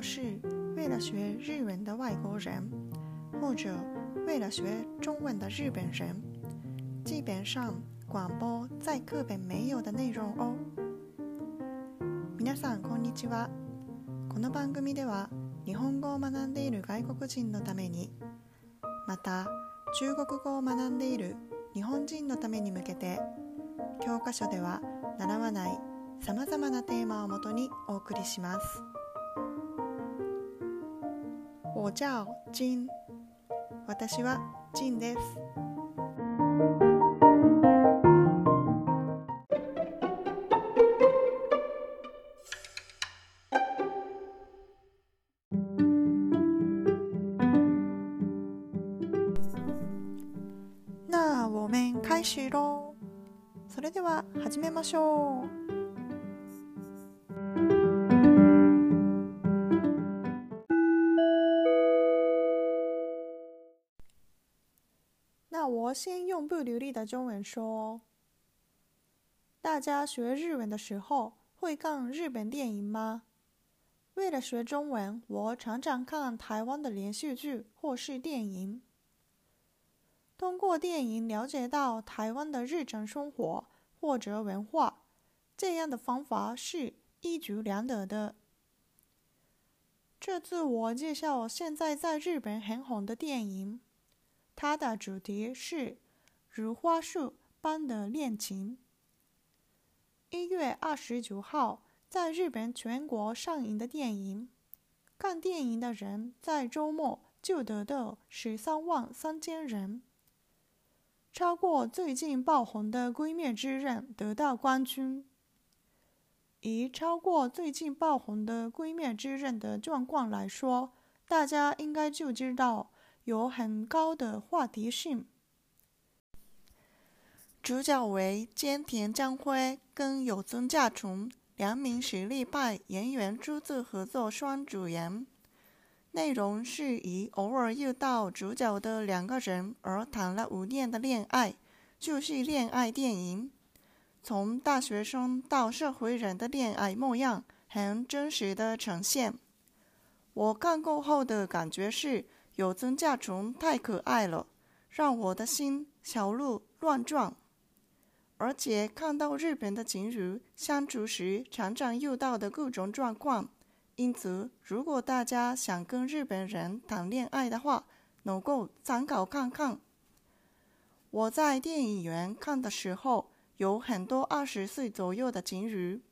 要是为了学日文的外国人，或者为了学中文的日本人，基本上广播在课本没有的内容哦。皆さんこんにちは。この番組では日本語を学んでいる外国人のために、また中国語を学んでいる日本人のために向けて、教科書では習わないさまざまなテーマをもとにお送りします。我叫金。私はジンです。那我们开始喽。それでは始めましょう。我先用不流利的中文说：大家学日文的时候会看日本电影吗？为了学中文，我常常看台湾的连续剧或是电影。通过电影了解到台湾的日常生活或者文化，这样的方法是一举两得的。这次我介绍现在在日本很红的电影。它的主题是如花树般的恋情。一月二十九号在日本全国上映的电影，看电影的人在周末就得到十三万三千人，超过最近爆红的《闺蜜之刃》得到冠军。以超过最近爆红的《闺蜜之刃》的状况来说，大家应该就知道。有很高的话题性。主角为菅田将晖跟有村架纯两名实力派演员初次合作双主演，内容是以偶尔遇到主角的两个人而谈了五年的恋爱，就是恋爱电影。从大学生到社会人的恋爱模样，很真实的呈现。我看过后的感觉是。有增加虫太可爱了，让我的心小鹿乱撞。而且看到日本的情侣相处时常常遇到的各种状况，因此如果大家想跟日本人谈恋爱的话，能够参考看看。我在电影院看的时候，有很多二十岁左右的情侣，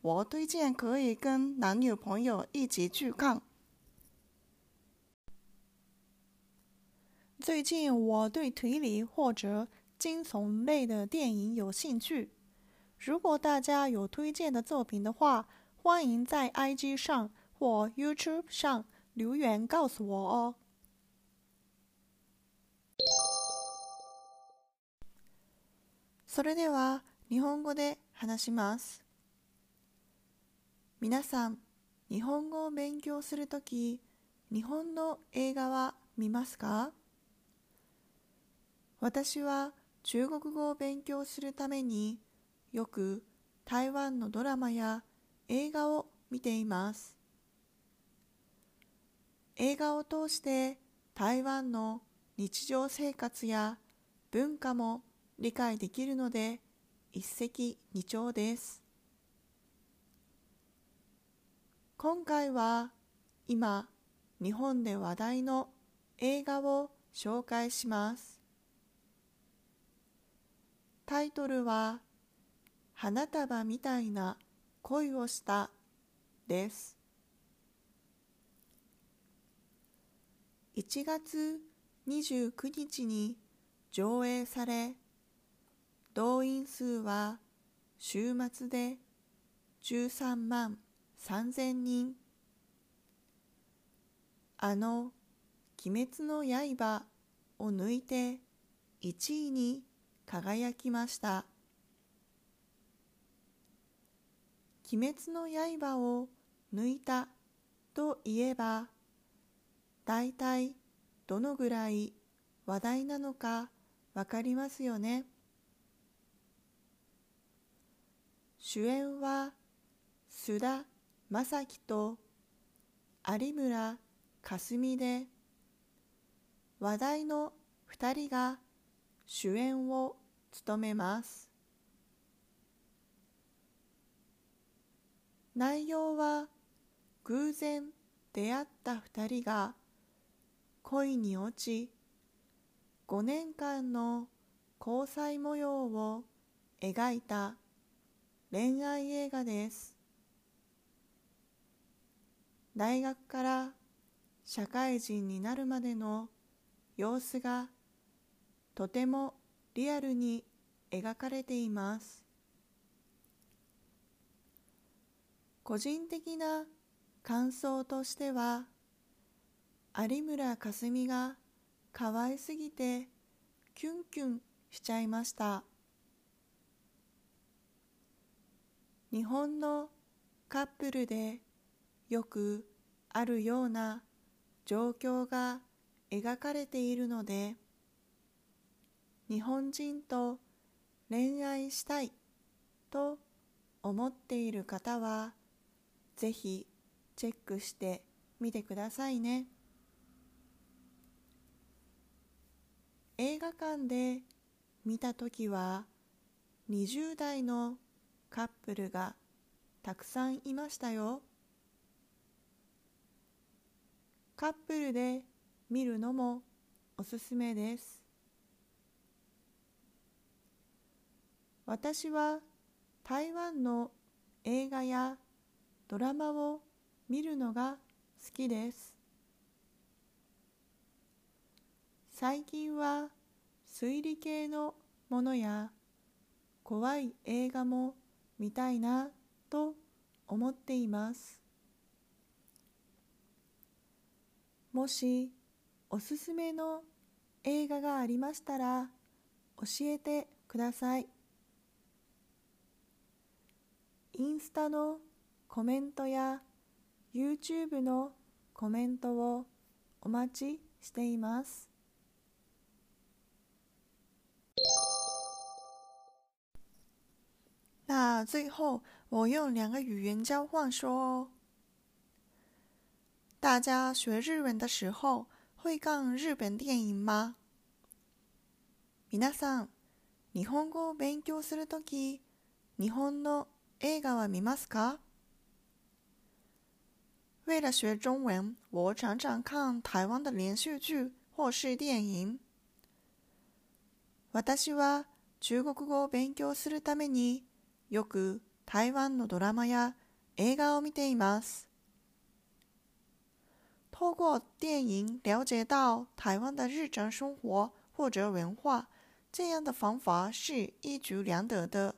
我推荐可以跟男女朋友一起去看。最近我对推理或者惊悚类的电影有兴趣。如果大家有推荐的作品的话，欢迎在 IG 上或 YouTube 上留言告诉我哦。それでは日本語で話します。皆さん、日本語を勉強するとき、日本の映画は見ますか？私は中国語を勉強するためによく台湾のドラマや映画を見ています。映画を通して台湾の日常生活や文化も理解できるので一石二鳥です。今回は今日本で話題の映画を紹介します。タイトルは花束みたいな恋をしたです。1月29日に上映され動員数は週末で13万3000人。あの「鬼滅の刃」を抜いて1位に輝きました。鬼滅の刃を抜いたといえば大体どのぐらい話題なのかわかりますよね。主演は須田将暉と有村架純で話題の2人が主演を務めます。内容は偶然出会った2人が恋に落ち5年間の交際模様を描いた恋愛映画です。大学から社会人になるまでの様子がとてもリアルに描かれています。個人的な感想としては有村架純が可愛すぎてキュンキュンしちゃいました。日本のカップルでよくあるような状況が描かれているので日本人と恋愛したいと思っている方はぜひチェックしてみてくださいね。映画館で見た時は20代のカップルがたくさんいましたよ。カップルで見るのもおすすめです。私は台湾の映画やドラマを見るのが好きです。最近は推理系のものや怖い映画も見たいなと思っています。もしおすすめの映画がありましたら教えてください。インスタのコメントや YouTube のコメントをお待ちしています那最后，我用两个语言交换说哦。大家学日文的时候会看日本電影吗？皆さん、日本語を勉強するとき、日本の映画は見ますか？为了学中文，我常常看台湾的连续剧或是电影。私は中国語を勉強するためによく台湾のドラマや映画を見ています。透过电影了解到台湾的日常生活或者文化，这样的方法是一举两得的。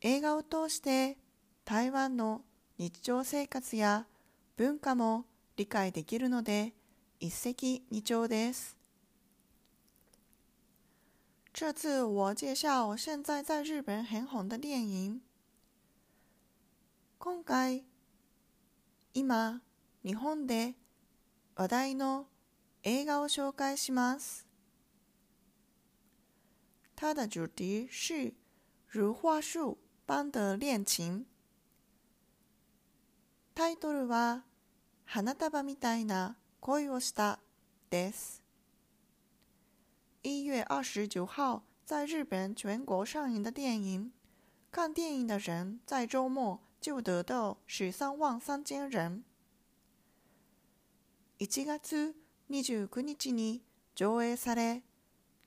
映画を通して台湾の日常生活や文化も理解できるので一石二鳥です。这次我介绍现在在日本很红的电影。今回、今、日本で話題の映画を紹介します。它的主题是如花树般的恋情。タイトルは花束みたいな恋をしたです。一月二十九号在日本全国上映的电影，看电影的人在周末就得到十三万三千人。1月29日に上映され、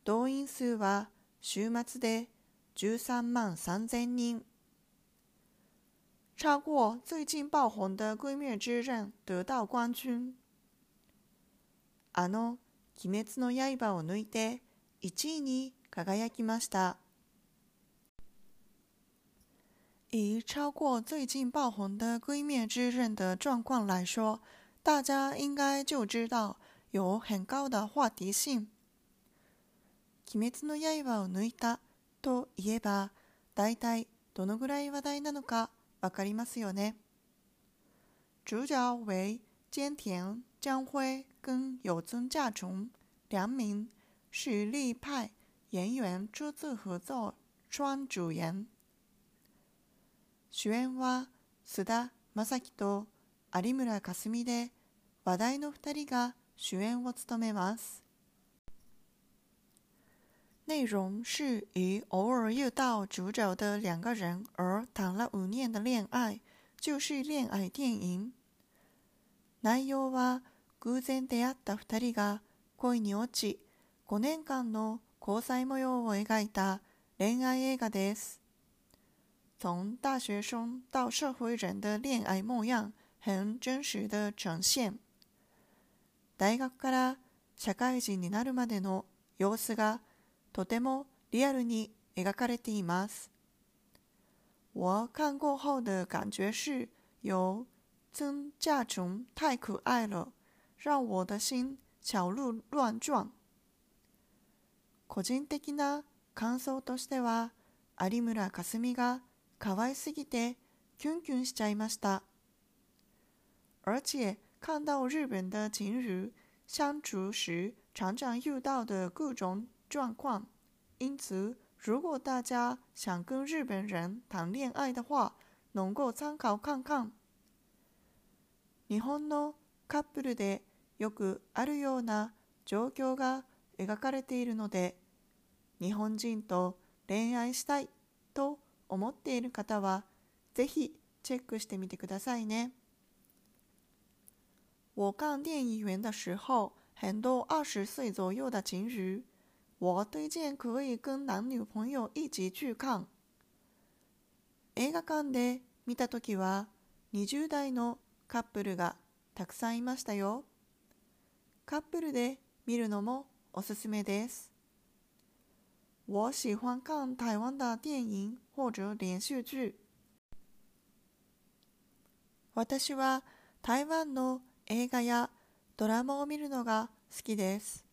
動員数は週末で13万3000人。超过最近爆红的《鬼灭之刃》得到冠军。あの「鬼滅の刃」を抜いて1位に輝きました。以超过最近爆红的《鬼灭之刃》的状况来说，大家应该就知道有很高的话题性。鬼滅の刃を抜いたといえば、大体どのぐらい話題なのか わかりますよね。主角为菅田将晖跟有村架纯两名实力派演员初次合作双主演。主演は須田将暉と有村架純で話題の2人が主演を務めます。内容是以偶尔遇到主角的两个人而谈了五年的恋愛，就是恋愛電影。内容は偶然出会った二人が恋に落ち、5年間の交際模様を描いた恋愛映画です。从大学生到社会人的恋愛模样很真實的呈現。大学から社会人になるまでの様子がとてもリアルに描かれています。我看过后的感觉是，由曾稼琼太可爱了，让我的心小鹿乱撞。個人的な感想としては、有村架純が可愛すぎてキュンキュンしちゃいました。而且看到日本的情侣相处时常常遇到的各种状况，因此，如果大家想跟日本人谈恋愛的話、能夠参考看看。日本のカップルでよくあるような状況が描かれているので、日本人と恋愛したいと思っている方は、ぜひチェックしてみてくださいね。我看电影院的时候，很多二十岁左右的情侣。我推荐可以跟男女朋友一起去看。映画館で見たときは20代のカップルがたくさんいましたよ。カップルで見るのもおすすめです。我喜欢看台湾的电影或者连续剧。私は台湾の映画やドラマを見るのが好きです。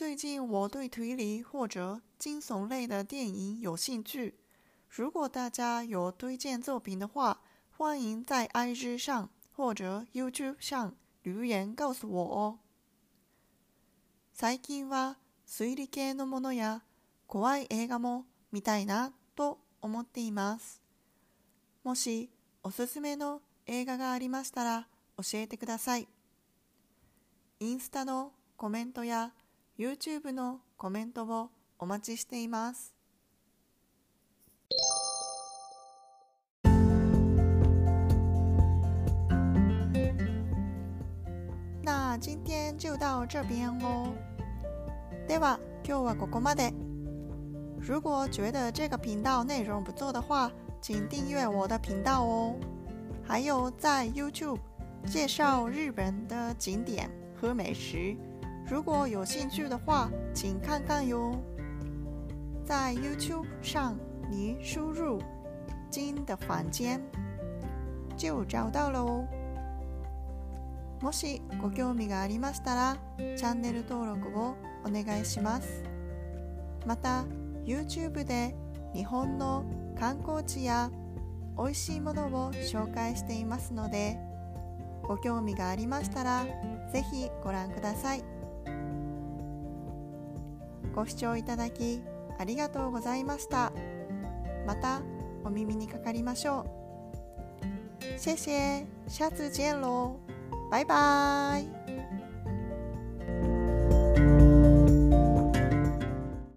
最近我对推理或者惊悚类的电影有兴趣。如果大家有推荐作品的话，欢迎在 IG 上或者 YouTube 上留言告诉我哦。最近は推理系のものや怖い映画も見たいなと思っています。もしおすすめの映画がありましたら教えてください。インスタのコメントや YouTube のコメントをお待ちしています。那今天就到这边哦。では今日はここまで。如果觉得这个频道内容不错的话，请订阅我的频道哦。还有在 YouTube 介绍日本的景点和美食。如果有兴趣的话，请看看哟。在 YouTube 上，你输入“金的房间”就找到了哦。もしご興味がありましたら、チャンネル登録をお願いします。また、YouTube で日本の観光地や美味しいものを紹介していますので、ご興味がありましたら、ぜひご覧ください。ご視聴いただきありがとうございました。またお耳にかかりましょう。谢谢，下次见喽，拜拜。